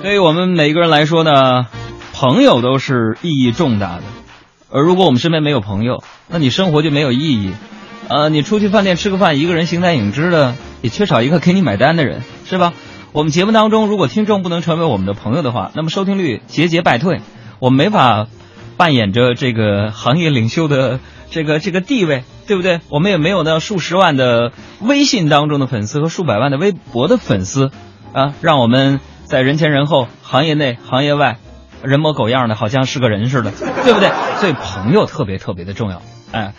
对于我们每一个人来说呢，朋友都是意义重大的。而如果我们身边没有朋友，那你生活就没有意义。呃，你出去饭店吃个饭，一个人形单影只的，也缺少一个给你买单的人，是吧？我们节目当中，如果听众不能成为我们的朋友的话，那么收听率节节败退，我们没法扮演着这个行业领袖的这个这个地位，对不对？我们也没有那数十万的微信当中的粉丝和数百万的微博的粉丝啊，让我们。在人前人后，行业内行业外，人模狗样的，好像是个人似的，对不对？所以朋友特别特别的重要。哎，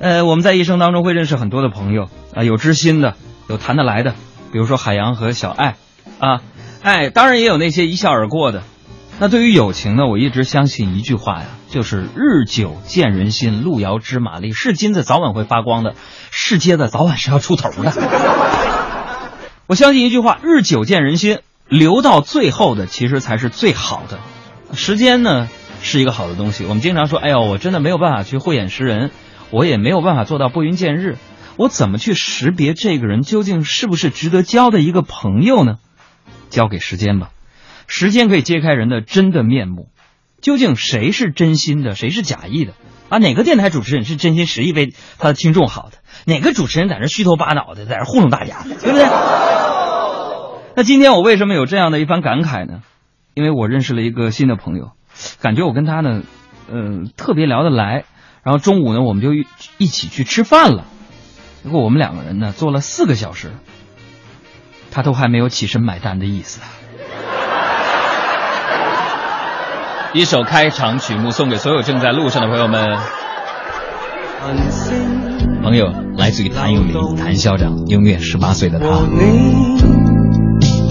呃，我们在一生当中会认识很多的朋友啊，有知心的，有谈得来的，比如说海洋和小爱啊，哎，当然也有那些一笑而过的。那对于友情呢，我一直相信一句话呀，就是日久见人心，路遥知马力，是金子早晚会发光的，是金子早晚是要出头的。我相信一句话，日久见人心。留到最后的其实才是最好的，时间呢是一个好的东西。我们经常说，哎呦，我真的没有办法去慧眼识人，我也没有办法做到拨云见日，我怎么去识别这个人究竟是不是值得交的一个朋友呢？交给时间吧，时间可以揭开人的真的面目，究竟谁是真心的，谁是假意的？啊，哪个电台主持人是真心实意为他的听众好的？哪个主持人在这虚头巴脑的，在这糊弄大家，对不对？那今天我为什么有这样的一番感慨呢？因为我认识了一个新的朋友，感觉我跟他呢，嗯，特别聊得来。然后中午呢，我们就一起去吃饭了。结果我们两个人呢，坐了四个小时，他都还没有起身买单的意思。一首开场曲目送给所有正在路上的朋友们。朋友来自于谭咏麟，谭校长，永远十八岁的他。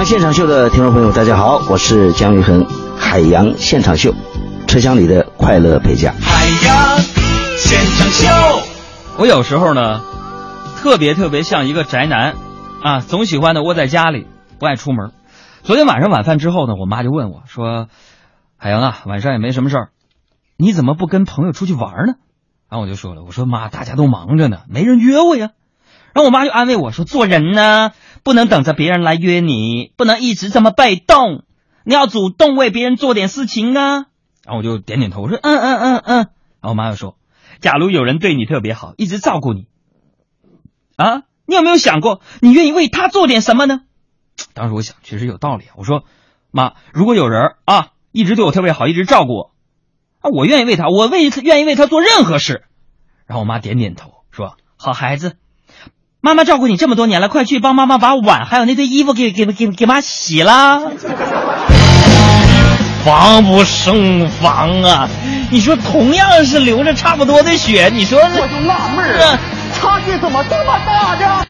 洋现场秀的听众朋友，大家好，我是姜育恒。海洋现场秀，车厢里的快乐陪驾。海洋现场秀，我有时候呢，特别特别像一个宅男啊，总喜欢的窝在家里，不爱出门。昨天晚上晚饭之后呢，我妈就问我说：“海洋啊，晚上也没什么事儿，你怎么不跟朋友出去玩呢？”然后我就说了：“我说妈，大家都忙着呢，没人约我呀。”然后我妈就安慰我说：“做人呢，不能等着别人来约你，不能一直这么被动，你要主动为别人做点事情啊。”然后我就点点头，我说：“嗯嗯嗯嗯。”然后我妈又说：“假如有人对你特别好，一直照顾你，啊，你有没有想过，你愿意为他做点什么呢？”当时我想，确实有道理。我说：“妈，如果有人啊，一直对我特别好，一直照顾我，啊，我愿意为他，我为愿意为他做任何事。”然后我妈点点头，说：“好孩子，妈妈照顾你这么多年了，快去帮妈妈把碗还有那堆衣服给给给给妈洗了。”防不胜防啊！你说同样是流着差不多的血，你说我就纳闷儿啊，差距怎么这么大呢？